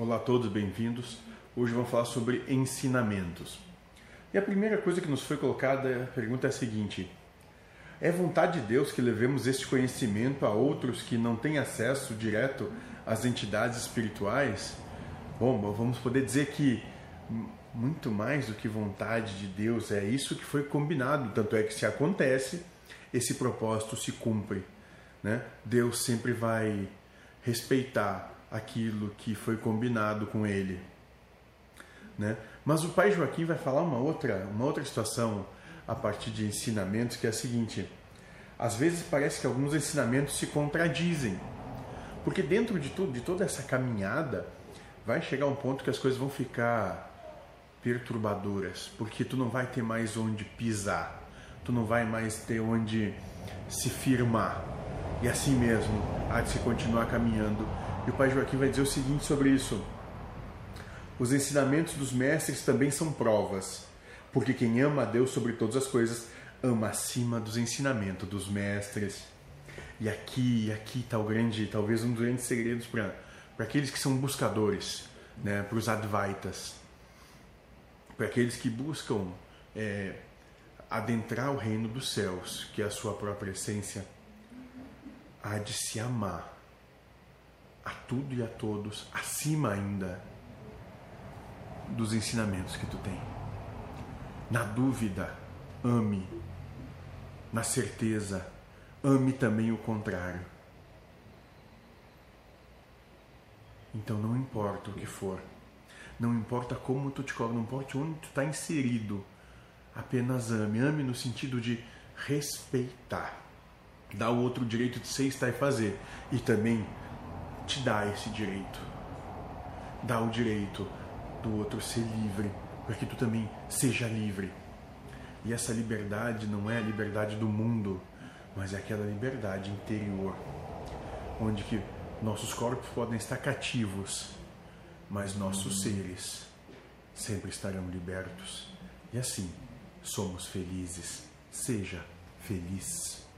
Olá a todos, bem-vindos. Hoje vamos falar sobre ensinamentos. E a primeira coisa que nos foi colocada, a pergunta é a seguinte: é vontade de Deus que levemos este conhecimento a outros que não têm acesso direto às entidades espirituais? Bom, vamos poder dizer que muito mais do que vontade de Deus, é isso que foi combinado. Tanto é que se acontece, esse propósito se cumpre. Né? Deus sempre vai respeitar aquilo que foi combinado com ele. Né? Mas o pai Joaquim vai falar uma outra, uma outra situação a partir de ensinamentos que é a seguinte: às vezes parece que alguns ensinamentos se contradizem, porque dentro de tudo, de toda essa caminhada, vai chegar um ponto que as coisas vão ficar perturbadoras, porque tu não vai ter mais onde pisar, tu não vai mais ter onde se firmar. E assim mesmo há de se continuar caminhando. E o Pai Joaquim vai dizer o seguinte sobre isso: Os ensinamentos dos mestres também são provas, porque quem ama a Deus sobre todas as coisas ama acima dos ensinamentos dos mestres. E aqui, aqui está o grande, talvez um dos grandes segredos para aqueles que são buscadores, né, para os advaitas para aqueles que buscam é, adentrar o reino dos céus, que é a sua própria essência, há de se amar a tudo e a todos, acima ainda dos ensinamentos que tu tem. Na dúvida, ame. Na certeza, ame também o contrário. Então não importa o que for, não importa como tu te coloca, não importa onde tu está inserido. Apenas ame. Ame no sentido de respeitar. Dá o outro direito de ser, estar e fazer. E também te dá esse direito. Dá o direito do outro ser livre, para que tu também seja livre. E essa liberdade não é a liberdade do mundo, mas é aquela liberdade interior, onde que nossos corpos podem estar cativos, mas nossos seres sempre estarão libertos. E assim somos felizes. Seja feliz.